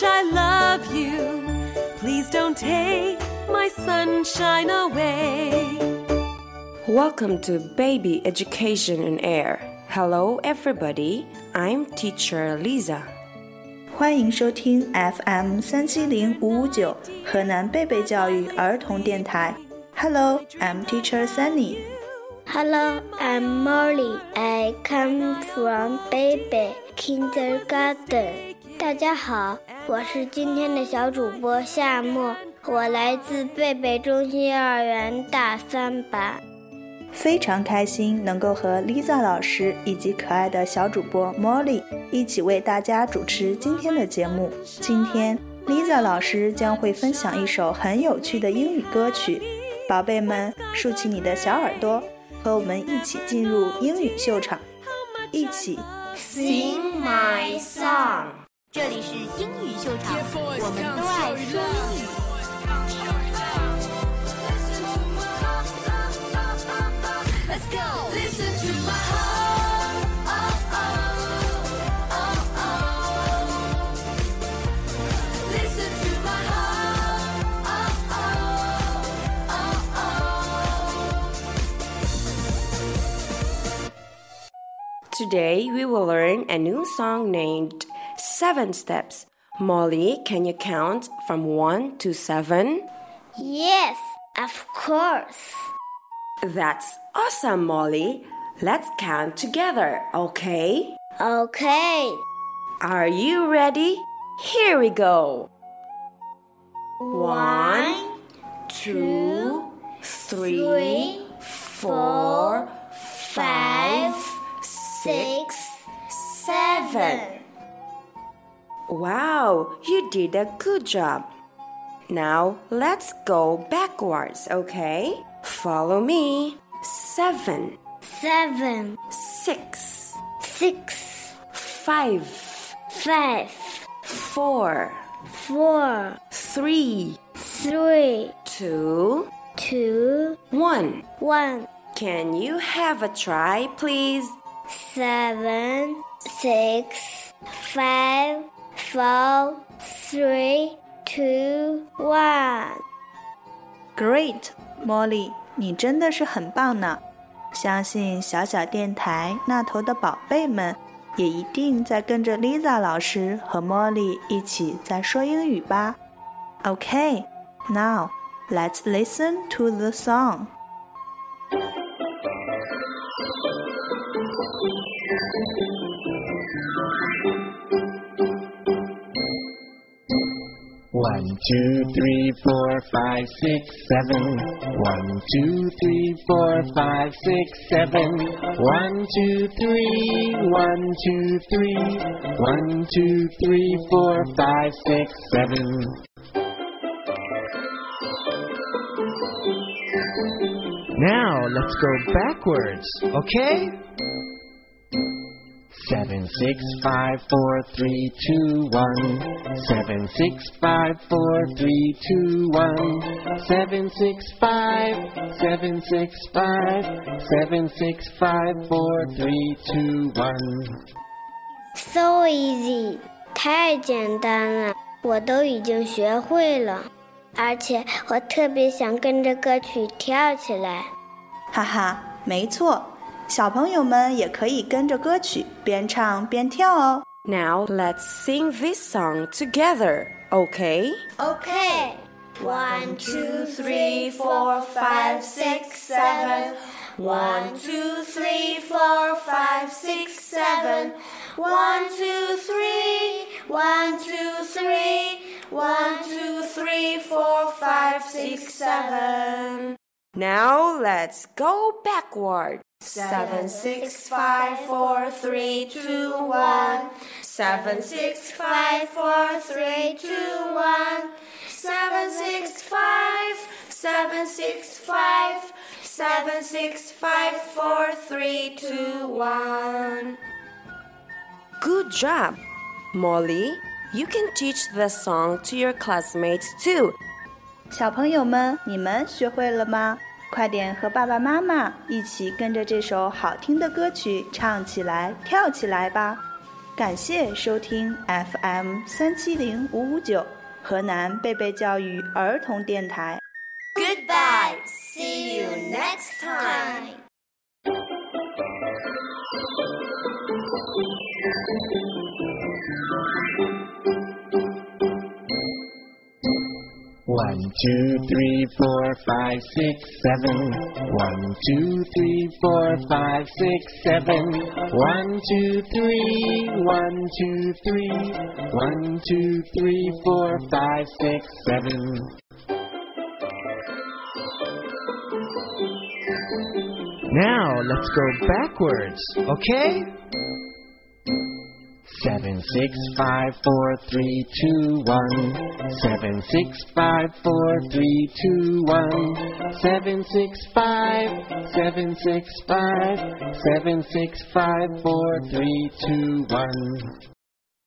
much I love you. Please don't take my sunshine away. Welcome to Baby Education in Air. Hello, everybody. I'm teacher Liza. 欢迎收听 FM 三七零五五九河南贝贝教育儿童电台。Hello, I'm teacher Sunny. Hello, I'm Molly. I come from Baby Kindergarten. 大家好，我是今天的小主播夏沫，我来自贝贝中心幼儿园大三班。非常开心能够和 Lisa 老师以及可爱的小主播 Molly 一起为大家主持今天的节目。今天 Lisa 老师将会分享一首很有趣的英语歌曲，宝贝们竖起你的小耳朵，和我们一起进入英语秀场，一起 Sing my song。这里是英语秀场，我们都爱说英语。Today we will learn a new song named Seven Steps. Molly, can you count from 1 to 7? Yes, of course. That's awesome, Molly. Let's count together, okay? Okay. Are you ready? Here we go. One, two, three, four, six, seven. Wow, you did a good job. Now let's go backwards, okay? Follow me. Seven, seven, six, six, five, five, four, four, three, three, two, two, one. one, Can you have a try, please? seven, six, five, four, three, two, one. Great, Molly，你真的是很棒呢！相信小小电台那头的宝贝们也一定在跟着 Liza 老师和 Molly 一起在说英语吧。Okay, now let's listen to the song. One, two, three, four, five, six, seven. One, two, three, four, five, six, seven. One, two, three, one, two, three. One, two, three, four, five, six, seven. Now let's go backwards, okay? Seven, six, five, four, three, two, one. Seven, six, five, four, three, two, one. Seven, six, five, seven, six, five, seven, six, five, four, three, two, one. So easy，太简单了，我都已经学会了，而且我特别想跟着歌曲跳起来。哈哈，没错， 小朋友们也可以跟着歌曲边唱边跳哦。 Now let's sing this song together, okay? Okay. One, two, three, four, five, six, seven. One, two, three, four, five, six, seven. One, two, three. One, two, three. One, two, three, four, five, six, seven. Now let's go backward. Seven, six, five, four, three, two, one. Seven, six, five, four, three, two, one. Seven, six, five, seven, six, five, seven, six, five, four, three, two, one. Good job. Molly, you can teach the song to your classmates too. 小朋友们，你们学会了吗？ 快点和爸爸妈妈一起跟着这首好听的歌曲唱起来、跳起来吧感谢收听 FM 三七零五五九河南贝贝教育儿童电台。Goodbye. See you next time. Two, three, four, five, six, seven. One, two, three, four, five, six, seven. One, two, three, one, two, three. One, two, three, four, five, six, seven. Now let's go backwards, okay? Seven, six, five, four, three, two, one. Seven, six, five, four, three, two, one. Seven, six, five. Seven, six, five. Seven, six, five, four, three, two, one.